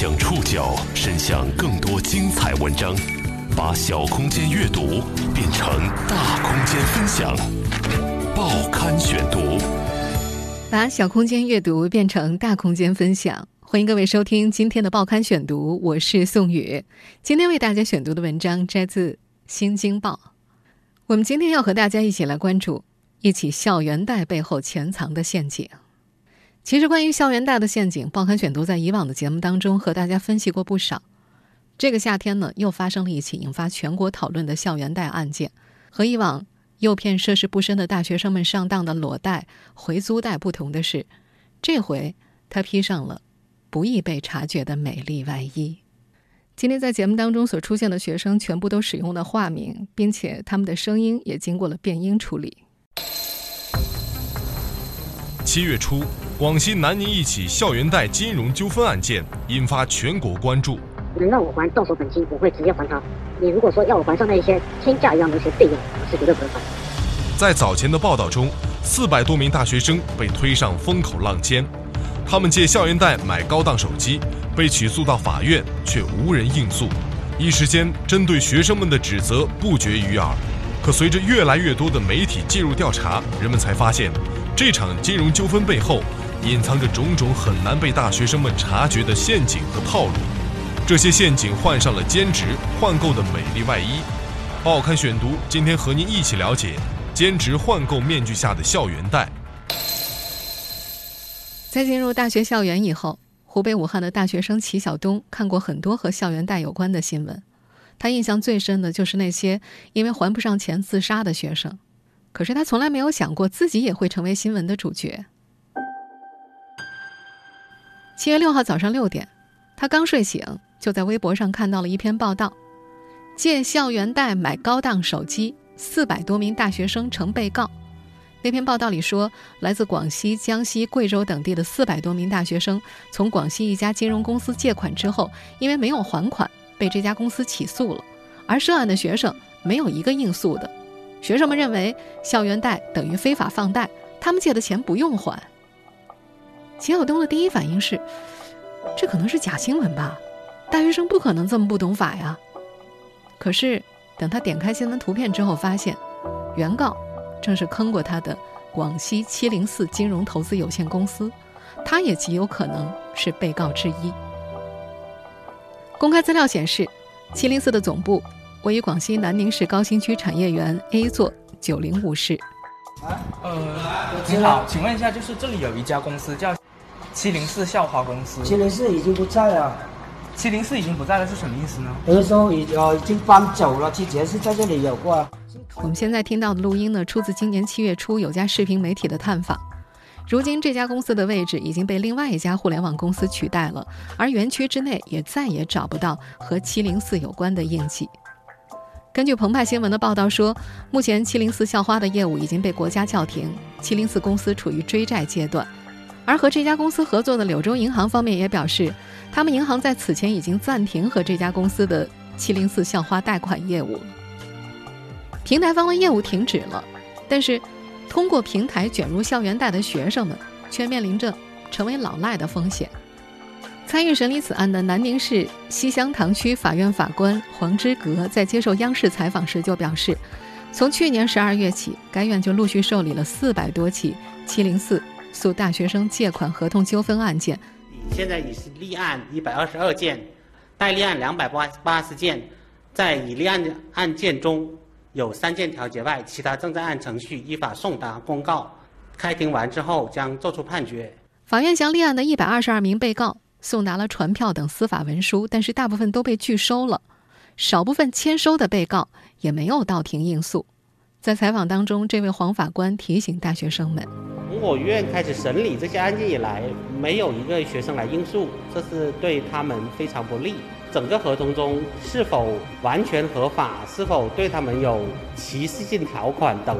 将触角伸向更多精彩文章，把小空间阅读变成大空间分享。报刊选读，把小空间阅读变成大空间分享。欢迎各位收听今天的报刊选读，我是宋宇。今天为大家选读的文章摘自《新京报》。我们今天要和大家一起来关注一起校园贷背后潜藏的陷阱。其实，关于校园贷的陷阱，报刊选读在以往的节目当中和大家分析过不少。这个夏天呢，又发生了一起引发全国讨论的校园贷案件。和以往诱骗涉世不深的大学生们上当的裸贷、回租贷不同的是，这回他披上了不易被察觉的美丽外衣。今天在节目当中所出现的学生，全部都使用了化名，并且他们的声音也经过了变音处理。七月初。广西南宁一起校园贷金融纠纷案件引发全国关注。能让我还到手本金，我会直接还他。你如果说要我还上那一些天价一样的一些费用，我是绝对不会还。在早前的报道中，四百多名大学生被推上风口浪尖，他们借校园贷买高档手机，被起诉到法院，却无人应诉。一时间，针对学生们的指责不绝于耳。可随着越来越多的媒体介入调查，人们才发现，这场金融纠纷背后。隐藏着种种很难被大学生们察觉的陷阱和套路，这些陷阱换上了兼职换购的美丽外衣。报刊选读，今天和您一起了解兼职换购面具下的校园贷。在进入大学校园以后，湖北武汉的大学生齐晓东看过很多和校园贷有关的新闻，他印象最深的就是那些因为还不上钱自杀的学生。可是他从来没有想过自己也会成为新闻的主角。七月六号早上六点，他刚睡醒，就在微博上看到了一篇报道：借校园贷买高档手机，四百多名大学生成被告。那篇报道里说，来自广西、江西、贵州等地的四百多名大学生，从广西一家金融公司借款之后，因为没有还款，被这家公司起诉了。而涉案的学生没有一个应诉的，学生们认为校园贷等于非法放贷，他们借的钱不用还。秦晓东的第一反应是，这可能是假新闻吧？大学生不可能这么不懂法呀。可是等他点开新闻图片之后，发现原告正是坑过他的广西七零四金融投资有限公司，他也极有可能是被告之一。公开资料显示，七零四的总部位于广西南宁市高新区产业园 A 座九零五室。呃，你好，请问一下，就是这里有一家公司叫。七零四校花公司，七零四已经不在了。七零四已经不在了是什么意思呢？比如说已呃已经搬走了，之前是在这里有过。我们现在听到的录音呢，出自今年七月初有家视频媒体的探访。如今这家公司的位置已经被另外一家互联网公司取代了，而园区之内也再也找不到和七零四有关的印记。根据澎湃新闻的报道说，目前七零四校花的业务已经被国家叫停，七零四公司处于追债阶段。而和这家公司合作的柳州银行方面也表示，他们银行在此前已经暂停和这家公司的七零四校花贷款业务。平台方的业务停止了，但是通过平台卷入校园贷的学生们却面临着成为老赖的风险。参与审理此案的南宁市西乡塘区法院法官黄之格在接受央视采访时就表示，从去年十二月起，该院就陆续受理了四百多起七零四。诉大学生借款合同纠纷案件，现在已是立案一百二十二件，待立案两百八八十件，在已立案的案件中有三件调解外，其他正在按程序依法送达公告，开庭完之后将作出判决。法院将立案的一百二十二名被告送达了传票等司法文书，但是大部分都被拒收了，少部分签收的被告也没有到庭应诉。在采访当中，这位黄法官提醒大学生们：从我院开始审理这些案件以来，没有一个学生来应诉，这是对他们非常不利。整个合同中是否完全合法，是否对他们有歧视性条款等，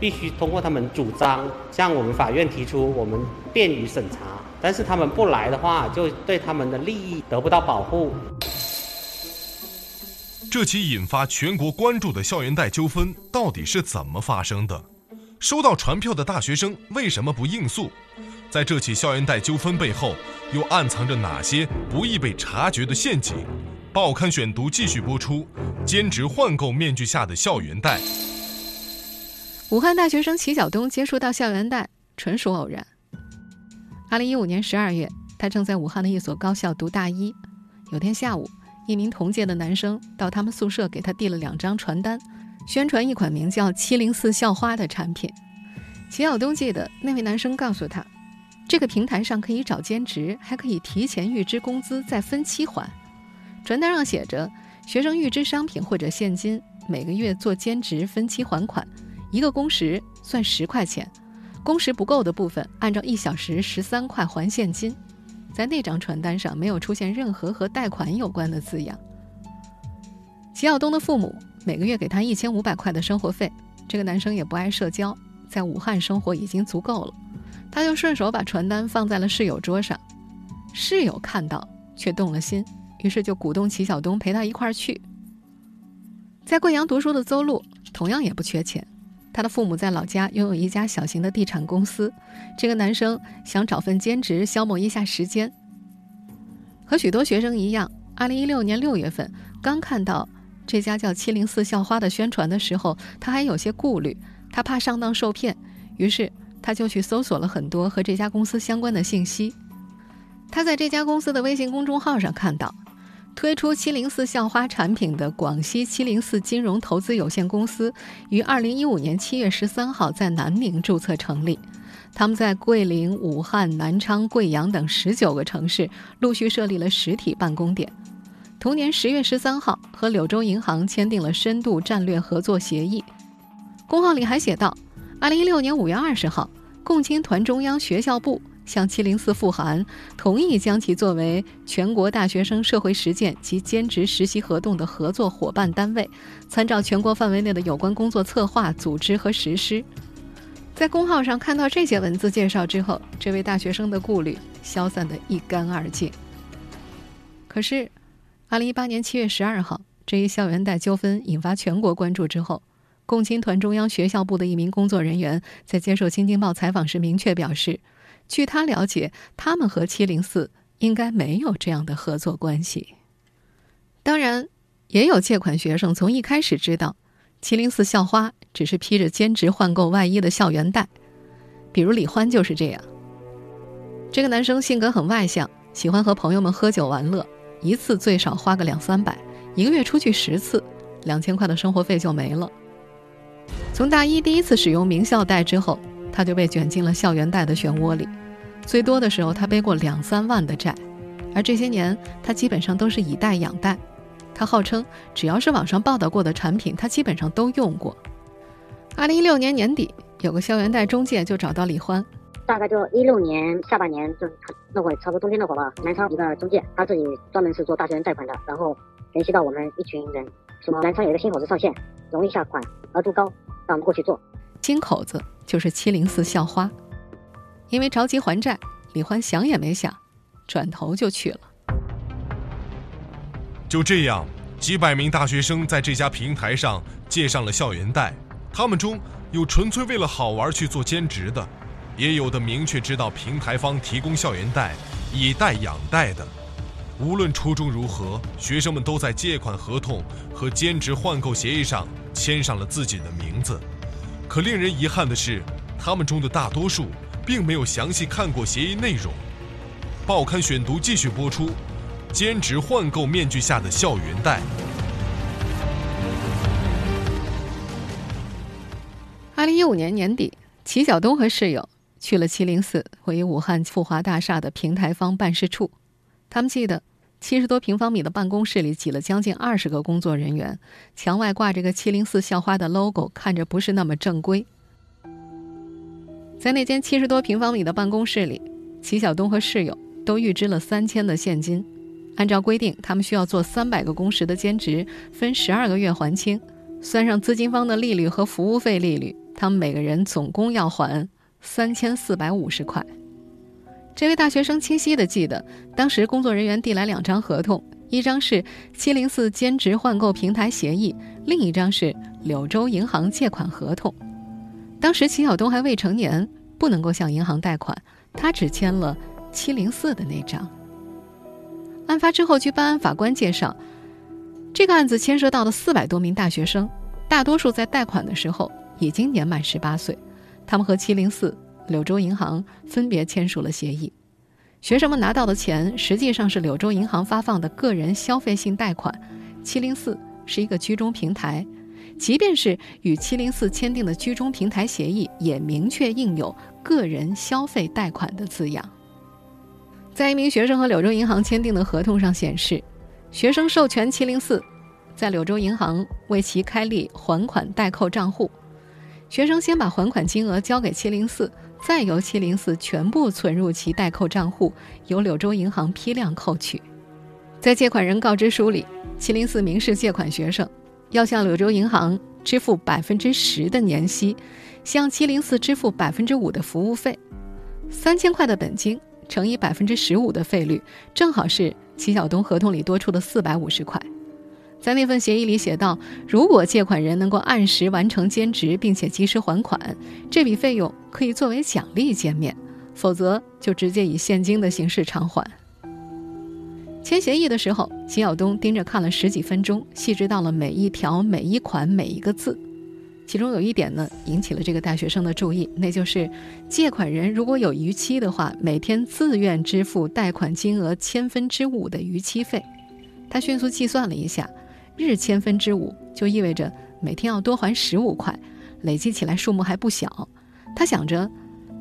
必须通过他们主张向我们法院提出，我们便于审查。但是他们不来的话，就对他们的利益得不到保护。这起引发全国关注的校园贷纠纷到底是怎么发生的？收到传票的大学生为什么不应诉？在这起校园贷纠纷背后，又暗藏着哪些不易被察觉的陷阱？报刊选读继续播出：兼职换购面具下的校园贷。武汉大学生齐晓东接触到校园贷纯属偶然。二零一五年十二月，他正在武汉的一所高校读大一。有天下午，一名同届的男生到他们宿舍给他递了两张传单，宣传一款名叫“七零四校花”的产品。齐晓东记得那位男生告诉他，这个平台上可以找兼职，还可以提前预支工资再分期还。传单上写着：学生预支商品或者现金，每个月做兼职分期还款，一个工时算十块钱，工时不够的部分按照一小时十三块还现金。在那张传单上没有出现任何和贷款有关的字样。齐晓东的父母每个月给他一千五百块的生活费，这个男生也不爱社交，在武汉生活已经足够了，他就顺手把传单放在了室友桌上，室友看到却动了心。于是就鼓动齐晓东陪他一块儿去。在贵阳读书的邹路同样也不缺钱，他的父母在老家拥有一家小型的地产公司。这个男生想找份兼职消磨一下时间。和许多学生一样，二零一六年六月份刚看到这家叫“七零四校花”的宣传的时候，他还有些顾虑，他怕上当受骗，于是他就去搜索了很多和这家公司相关的信息。他在这家公司的微信公众号上看到。推出七零四校花产品的广西七零四金融投资有限公司，于二零一五年七月十三号在南宁注册成立。他们在桂林、武汉、南昌、贵阳等十九个城市陆续设立了实体办公点。同年十月十三号，和柳州银行签订了深度战略合作协议。公号里还写道：二零一六年五月二十号，共青团中央学校部。向七零四复函，同意将其作为全国大学生社会实践及兼职实习活动的合作伙伴单位，参照全国范围内的有关工作策划、组织和实施。在公号上看到这些文字介绍之后，这位大学生的顾虑消散得一干二净。可是，二零一八年七月十二号，这一校园贷纠纷引发全国关注之后，共青团中央学校部的一名工作人员在接受《新京报》采访时明确表示。据他了解，他们和七零四应该没有这样的合作关系。当然，也有借款学生从一开始知道，七零四校花只是披着兼职换购外衣的校园贷。比如李欢就是这样。这个男生性格很外向，喜欢和朋友们喝酒玩乐，一次最少花个两三百，一个月出去十次，两千块的生活费就没了。从大一第一次使用名校贷之后。他就被卷进了校园贷的漩涡里，最多的时候他背过两三万的债，而这些年他基本上都是以贷养贷。他号称只要是网上报道过的产品，他基本上都用过。二零一六年年底，有个校园贷中介就找到李欢，大概就一六年下半年，就那会儿差不多冬天那会吧。南昌一个中介，他自己专门是做大学生贷款的，然后联系到我们一群人，说南昌有一个新口子上线，容易下款，额度高，让我们过去做。新口子。就是七零四校花，因为着急还债，李欢想也没想，转头就去了。就这样，几百名大学生在这家平台上借上了校园贷。他们中有纯粹为了好玩去做兼职的，也有的明确知道平台方提供校园贷，以贷养贷的。无论初衷如何，学生们都在借款合同和兼职换购协议上签上了自己的名字。可令人遗憾的是，他们中的大多数并没有详细看过协议内容。报刊选读继续播出：兼职换购面具下的校园贷。二零一五年年底，齐晓东和室友去了七零四位于武汉富华大厦的平台方办事处，他们记得。七十多平方米的办公室里挤了将近二十个工作人员，墙外挂着个七零四校花的 logo，看着不是那么正规。在那间七十多平方米的办公室里，齐晓东和室友都预支了三千的现金。按照规定，他们需要做三百个工时的兼职，分十二个月还清，算上资金方的利率和服务费利率，他们每个人总共要还三千四百五十块。这位大学生清晰地记得，当时工作人员递来两张合同，一张是七零四兼职换购平台协议，另一张是柳州银行借款合同。当时齐晓东还未成年，不能够向银行贷款，他只签了七零四的那张。案发之后，据办案法官介绍，这个案子牵涉到的四百多名大学生，大多数在贷款的时候已经年满十八岁，他们和七零四、柳州银行分别签署了协议。学生们拿到的钱实际上是柳州银行发放的个人消费性贷款，七零四是一个居中平台，即便是与七零四签订的居中平台协议，也明确印有个人消费贷款的字样。在一名学生和柳州银行签订的合同上显示，学生授权七零四在柳州银行为其开立还款代扣账户。学生先把还款金额交给七零四，再由七零四全部存入其代扣账户，由柳州银行批量扣取。在借款人告知书里，七零四明示借款学生要向柳州银行支付百分之十的年息，向七零四支付百分之五的服务费，三千块的本金。乘以百分之十五的费率，正好是齐晓东合同里多出的四百五十块。在那份协议里写道：如果借款人能够按时完成兼职，并且及时还款，这笔费用可以作为奖励减免；否则就直接以现金的形式偿还。签协议的时候，齐晓东盯着看了十几分钟，细致到了每一条、每一款、每一个字。其中有一点呢，引起了这个大学生的注意，那就是借款人如果有逾期的话，每天自愿支付贷款金额千分之五的逾期费。他迅速计算了一下，日千分之五就意味着每天要多还十五块，累计起来数目还不小。他想着，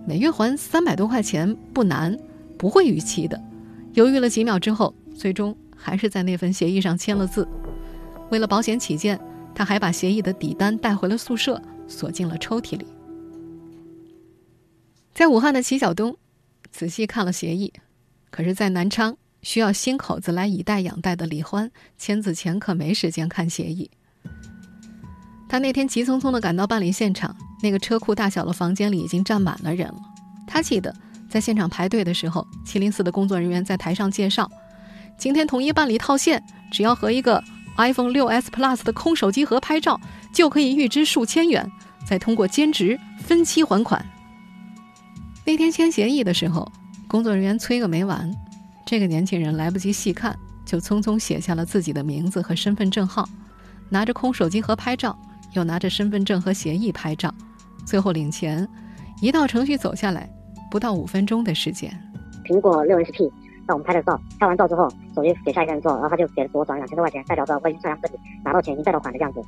每月还三百多块钱不难，不会逾期的。犹豫了几秒之后，最终还是在那份协议上签了字。为了保险起见。他还把协议的底单带回了宿舍，锁进了抽屉里。在武汉的齐晓东仔细看了协议，可是，在南昌需要新口子来以贷养贷的李欢签字前可没时间看协议。他那天急匆匆地赶到办理现场，那个车库大小的房间里已经站满了人了。他记得在现场排队的时候，七零四的工作人员在台上介绍：今天统一办理套现，只要和一个。iPhone 6s Plus 的空手机盒拍照就可以预支数千元，再通过兼职分期还款。那天签协议的时候，工作人员催个没完，这个年轻人来不及细看，就匆匆写下了自己的名字和身份证号，拿着空手机盒拍照，又拿着身份证和协议拍照，最后领钱，一道程序走下来，不到五分钟的时间。苹果六 S P，。让我们拍了照，拍完照之后，手机给下一个人做，然后他就给我转两千多块钱，代表着我已经算上自己拿到钱，已经贷到款的样子。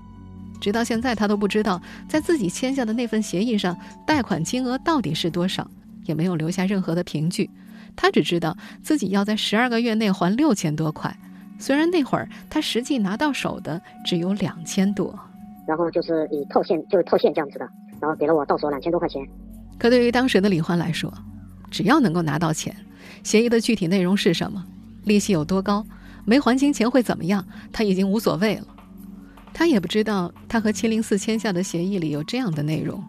直到现在，他都不知道在自己签下的那份协议上贷款金额到底是多少，也没有留下任何的凭据。他只知道自己要在十二个月内还六千多块，虽然那会儿他实际拿到手的只有两千多。然后就是以套现，就是套现这样子的，然后给了我到手两千多块钱。可对于当时的李欢来说，只要能够拿到钱。协议的具体内容是什么？利息有多高？没还清钱会怎么样？他已经无所谓了。他也不知道，他和七零四签下的协议里有这样的内容：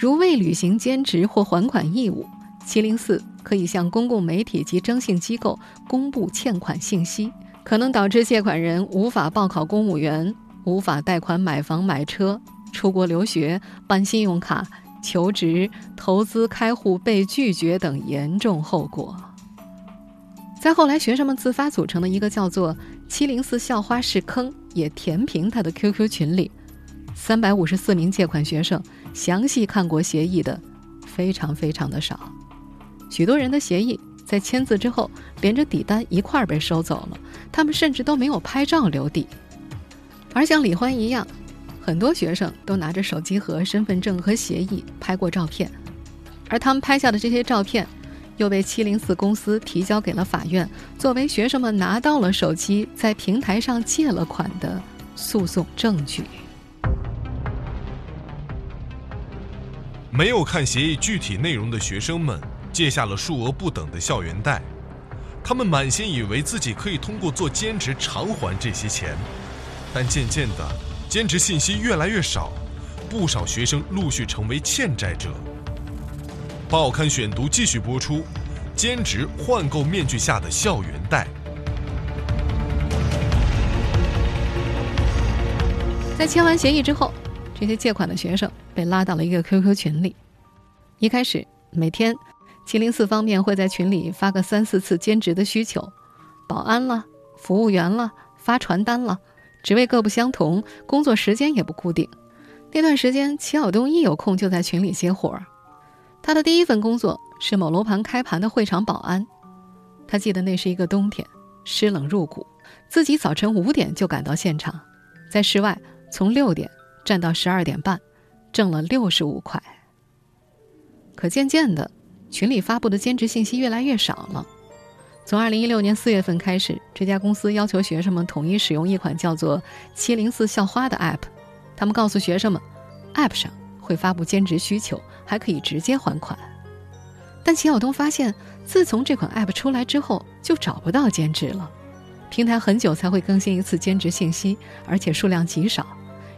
如未履行兼职或还款义务，七零四可以向公共媒体及征信机构公布欠款信息，可能导致借款人无法报考公务员、无法贷款买房买车、出国留学、办信用卡、求职、投资开户被拒绝等严重后果。在后来，学生们自发组成的一个叫做“七零四校花是坑”也填平他的 QQ 群里，三百五十四名借款学生详细看过协议的非常非常的少，许多人的协议在签字之后连着底单一块儿被收走了，他们甚至都没有拍照留底。而像李欢一样，很多学生都拿着手机和身份证和协议拍过照片，而他们拍下的这些照片。又被七零四公司提交给了法院，作为学生们拿到了手机，在平台上借了款的诉讼证据。没有看协议具体内容的学生们借下了数额不等的校园贷，他们满心以为自己可以通过做兼职偿还这些钱，但渐渐的，兼职信息越来越少，不少学生陆续成为欠债者。报刊选读继续播出：兼职换购面具下的校园贷。在签完协议之后，这些借款的学生被拉到了一个 QQ 群里。一开始，每天七零四方面会在群里发个三四次兼职的需求，保安了、服务员了、发传单了，职位各不相同，工作时间也不固定。那段时间，齐晓东一有空就在群里接活儿。他的第一份工作是某楼盘开盘的会场保安。他记得那是一个冬天，湿冷入骨，自己早晨五点就赶到现场，在室外从六点站到十二点半，挣了六十五块。可渐渐的，群里发布的兼职信息越来越少了。从二零一六年四月份开始，这家公司要求学生们统一使用一款叫做“七零四校花”的 App。他们告诉学生们，App 上会发布兼职需求，还可以直接还款。但齐晓东发现，自从这款 App 出来之后，就找不到兼职了。平台很久才会更新一次兼职信息，而且数量极少。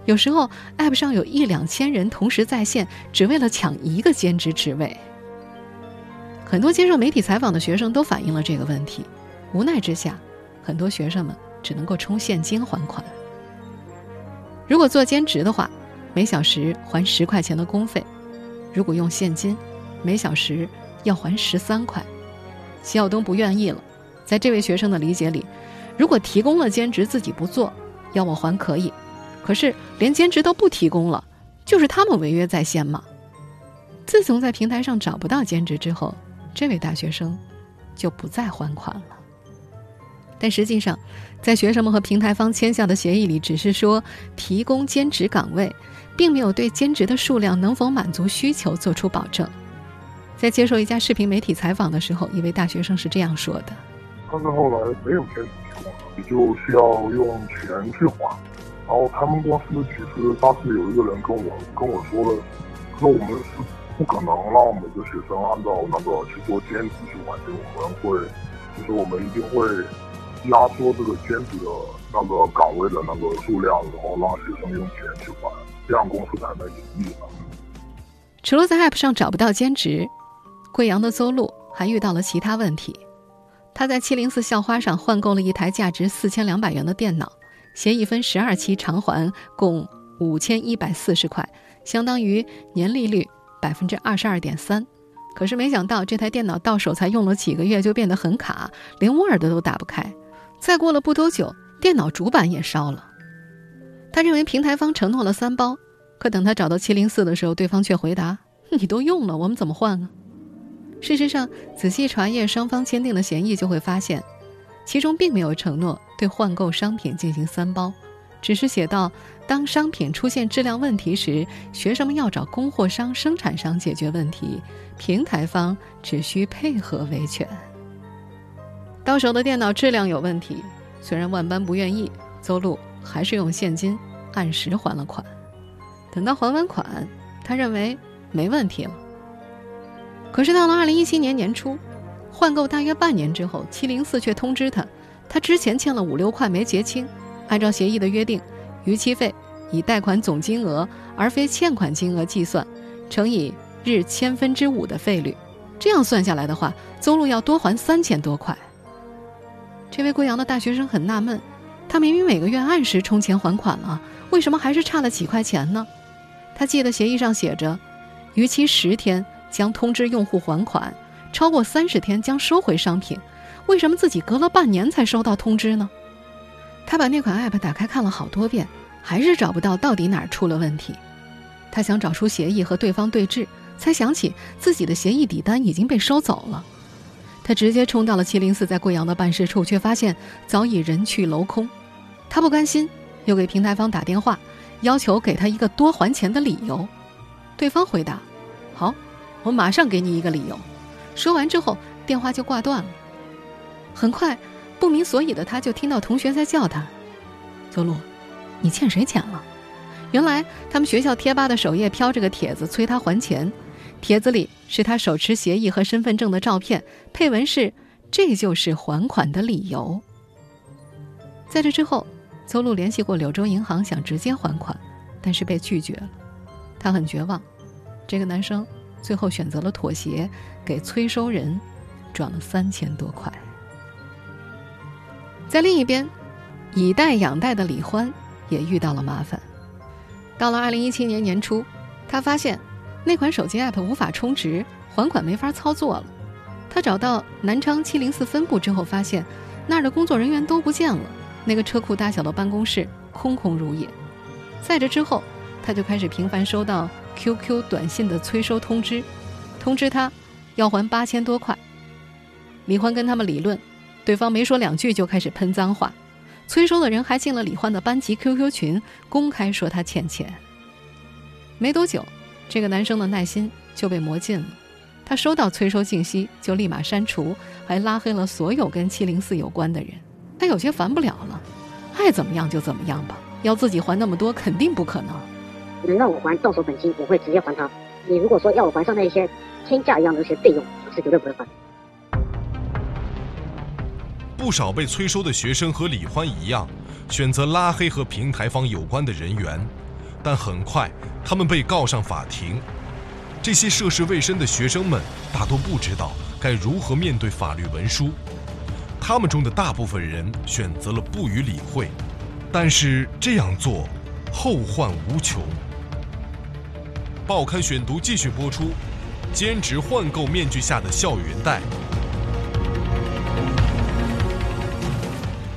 有时候，App 上有一两千人同时在线，只为了抢一个兼职职位。很多接受媒体采访的学生都反映了这个问题。无奈之下，很多学生们只能够充现金还款。如果做兼职的话，每小时还十块钱的工费；如果用现金，每小时要还十三块。齐晓东不愿意了。在这位学生的理解里，如果提供了兼职自己不做，要我还可以；可是连兼职都不提供了，就是他们违约在先嘛。自从在平台上找不到兼职之后，这位大学生就不再还款了。但实际上，在学生们和平台方签下的协议里，只是说提供兼职岗位，并没有对兼职的数量能否满足需求做出保证。在接受一家视频媒体采访的时候，一位大学生是这样说的：“但是后来没有兼职提供了，你就需要用钱去还。然后他们公司其实当时有一个人跟我跟我说了，说我们是。”不可能让每个学生按照那个去做兼职去完成，我们会，就是我们一定会压缩这个兼职的那个岗位的那个数量，然后让学生用钱去还，这样公司才能盈利。除了在 App 上找不到兼职，贵阳的邹路还遇到了其他问题。他在七零四校花上换购了一台价值四千两百元的电脑，协议分十二期偿还，共五千一百四十块，相当于年利率。百分之二十二点三，可是没想到这台电脑到手才用了几个月就变得很卡，连 Word 都打不开。再过了不多久，电脑主板也烧了。他认为平台方承诺了三包，可等他找到七零四的时候，对方却回答：“ 你都用了，我们怎么换啊？”事实上，仔细查阅双方签订的协议，就会发现，其中并没有承诺对换购商品进行三包。只是写到，当商品出现质量问题时，学生们要找供货商、生产商解决问题，平台方只需配合维权。到手的电脑质量有问题，虽然万般不愿意，邹路还是用现金按时还了款。等到还完款，他认为没问题了。可是到了二零一七年年初，换购大约半年之后，七零四却通知他，他之前欠了五六块没结清。按照协议的约定，逾期费以贷款总金额而非欠款金额计算，乘以日千分之五的费率。这样算下来的话，邹路要多还三千多块。这位贵阳的大学生很纳闷，他明明每个月按时充钱还款了，为什么还是差了几块钱呢？他记得协议上写着，逾期十天将通知用户还款，超过三十天将收回商品。为什么自己隔了半年才收到通知呢？他把那款 App 打开看了好多遍，还是找不到到底哪儿出了问题。他想找出协议和对方对峙，才想起自己的协议底单已经被收走了。他直接冲到了七零四在贵阳的办事处，却发现早已人去楼空。他不甘心，又给平台方打电话，要求给他一个多还钱的理由。对方回答：“好，我马上给你一个理由。”说完之后，电话就挂断了。很快。不明所以的他，就听到同学在叫他：“邹路，你欠谁钱了？”原来他们学校贴吧的首页飘着个帖子，催他还钱。帖子里是他手持协议和身份证的照片，配文是：“这就是还款的理由。”在这之后，邹路联系过柳州银行，想直接还款，但是被拒绝了。他很绝望。这个男生最后选择了妥协，给催收人转了三千多块。在另一边，以贷养贷的李欢也遇到了麻烦。到了二零一七年年初，他发现那款手机 App 无法充值，还款没法操作了。他找到南昌七零四分部之后，发现那儿的工作人员都不见了，那个车库大小的办公室空空如也。在这之后，他就开始频繁收到 QQ 短信的催收通知，通知他要还八千多块。李欢跟他们理论，对方没说两句就开始喷脏话，催收的人还进了李欢的班级 QQ 群，公开说他欠钱。没多久，这个男生的耐心就被磨尽了。他收到催收信息就立马删除，还拉黑了所有跟七零四有关的人。他有些烦不了了，爱怎么样就怎么样吧。要自己还那么多，肯定不可能。能让我还到手本金，我会直接还他。你如果说要我还上那些天价一样的那些费用，我是绝对不会还的。不少被催收的学生和李欢一样，选择拉黑和平台方有关的人员，但很快他们被告上法庭。这些涉世未深的学生们大多不知道该如何面对法律文书，他们中的大部分人选择了不予理会，但是这样做后患无穷。报刊选读继续播出：兼职换购面具下的校园贷。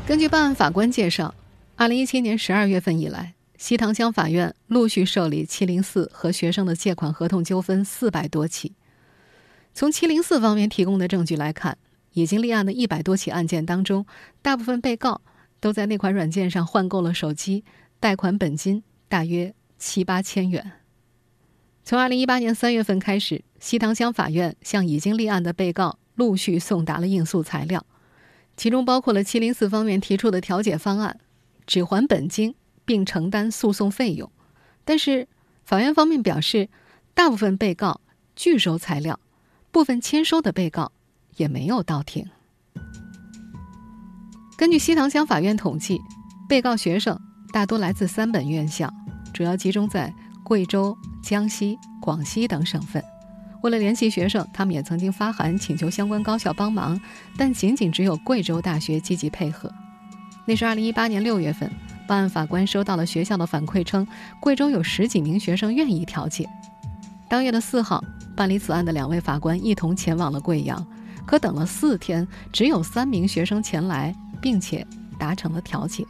根据办案法官介绍，二零一七年十二月份以来。西塘乡法院陆续受理七零四和学生的借款合同纠纷四百多起。从七零四方面提供的证据来看，已经立案的一百多起案件当中，大部分被告都在那款软件上换购了手机，贷款本金大约七八千元。从二零一八年三月份开始，西塘乡法院向已经立案的被告陆续送达了应诉材料，其中包括了七零四方面提出的调解方案，只还本金。并承担诉讼费用，但是法院方面表示，大部分被告拒收材料，部分签收的被告也没有到庭。根据西塘乡法院统计，被告学生大多来自三本院校，主要集中在贵州、江西、广西等省份。为了联系学生，他们也曾经发函请求相关高校帮忙，但仅仅只有贵州大学积极配合。那是二零一八年六月份。办案法官收到了学校的反馈，称贵州有十几名学生愿意调解。当月的四号，办理此案的两位法官一同前往了贵阳，可等了四天，只有三名学生前来，并且达成了调解。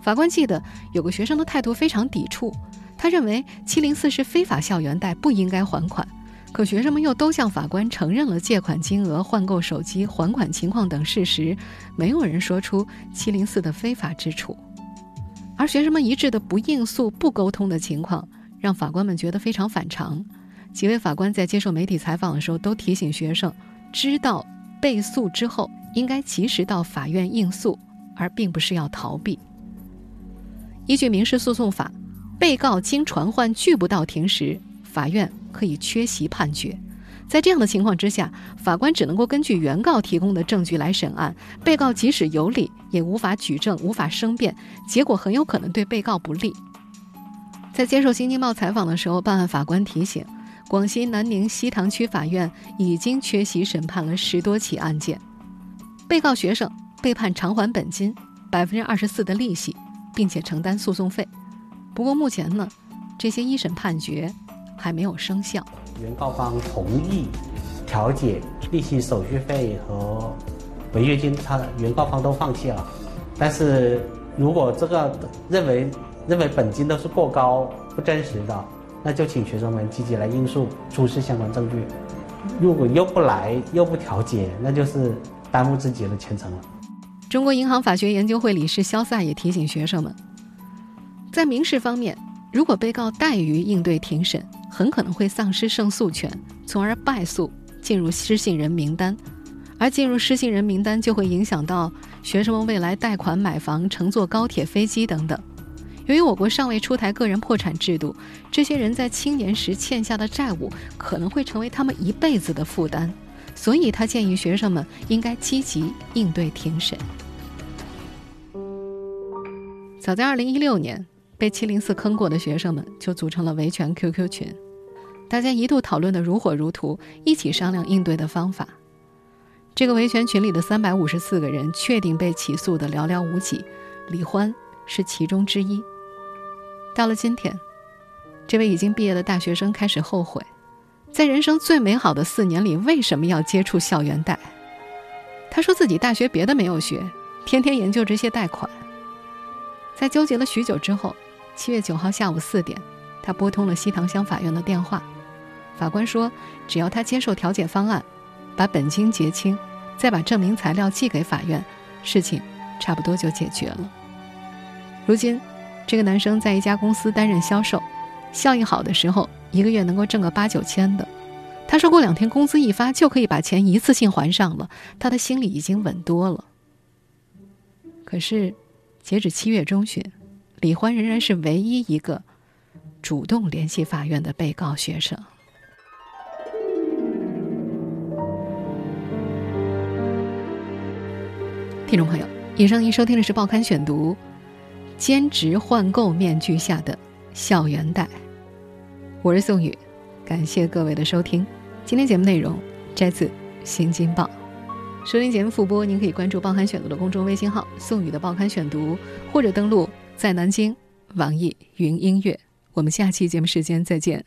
法官记得有个学生的态度非常抵触，他认为七零四是非法校园贷，不应该还款。可学生们又都向法官承认了借款金额、换购手机、还款情况等事实，没有人说出七零四的非法之处。而学生们一致的不应诉、不沟通的情况，让法官们觉得非常反常。几位法官在接受媒体采访的时候，都提醒学生，知道被诉之后应该及时到法院应诉，而并不是要逃避。依据民事诉讼法，被告经传唤拒不到庭时，法院可以缺席判决。在这样的情况之下，法官只能够根据原告提供的证据来审案。被告即使有理，也无法举证、无法申辩，结果很有可能对被告不利。在接受《新京报》采访的时候，办案法官提醒，广西南宁西塘区法院已经缺席审判了十多起案件，被告学生被判偿还本金百分之二十四的利息，并且承担诉讼费。不过目前呢，这些一审判决还没有生效。原告方同意调解，利息、手续费和违约金，他原告方都放弃了。但是如果这个认为认为本金都是过高、不真实的，那就请学生们积极来应诉，出示相关证据。如果又不来又不调解，那就是耽误自己的前程了。中国银行法学研究会理事肖萨也提醒学生们，在民事方面，如果被告怠于应对庭审。很可能会丧失胜诉权，从而败诉，进入失信人名单。而进入失信人名单，就会影响到学生们未来贷款买房、乘坐高铁、飞机等等。由于我国尚未出台个人破产制度，这些人在青年时欠下的债务可能会成为他们一辈子的负担。所以他建议学生们应该积极应对庭审。早在2016年。被七零四坑过的学生们就组成了维权 QQ 群，大家一度讨论的如火如荼，一起商量应对的方法。这个维权群里的三百五十四个人确定被起诉的寥寥无几，李欢是其中之一。到了今天，这位已经毕业的大学生开始后悔，在人生最美好的四年里，为什么要接触校园贷？他说自己大学别的没有学，天天研究这些贷款。在纠结了许久之后，七月九号下午四点，他拨通了西塘乡法院的电话。法官说，只要他接受调解方案，把本金结清，再把证明材料寄给法院，事情差不多就解决了。如今，这个男生在一家公司担任销售，效益好的时候，一个月能够挣个八九千的。他说过两天工资一发就可以把钱一次性还上了，他的心里已经稳多了。可是，截止七月中旬，李欢仍然是唯一一个主动联系法院的被告学生。听众朋友，以上您收听的是《报刊选读》，兼职换购面具下的校园贷。我是宋宇，感谢各位的收听。今天节目内容摘自《新京报》，收听节目复播，您可以关注《报刊选读》的公众微信号“宋宇的报刊选读”，或者登录在南京网易云音乐。我们下期节目时间再见。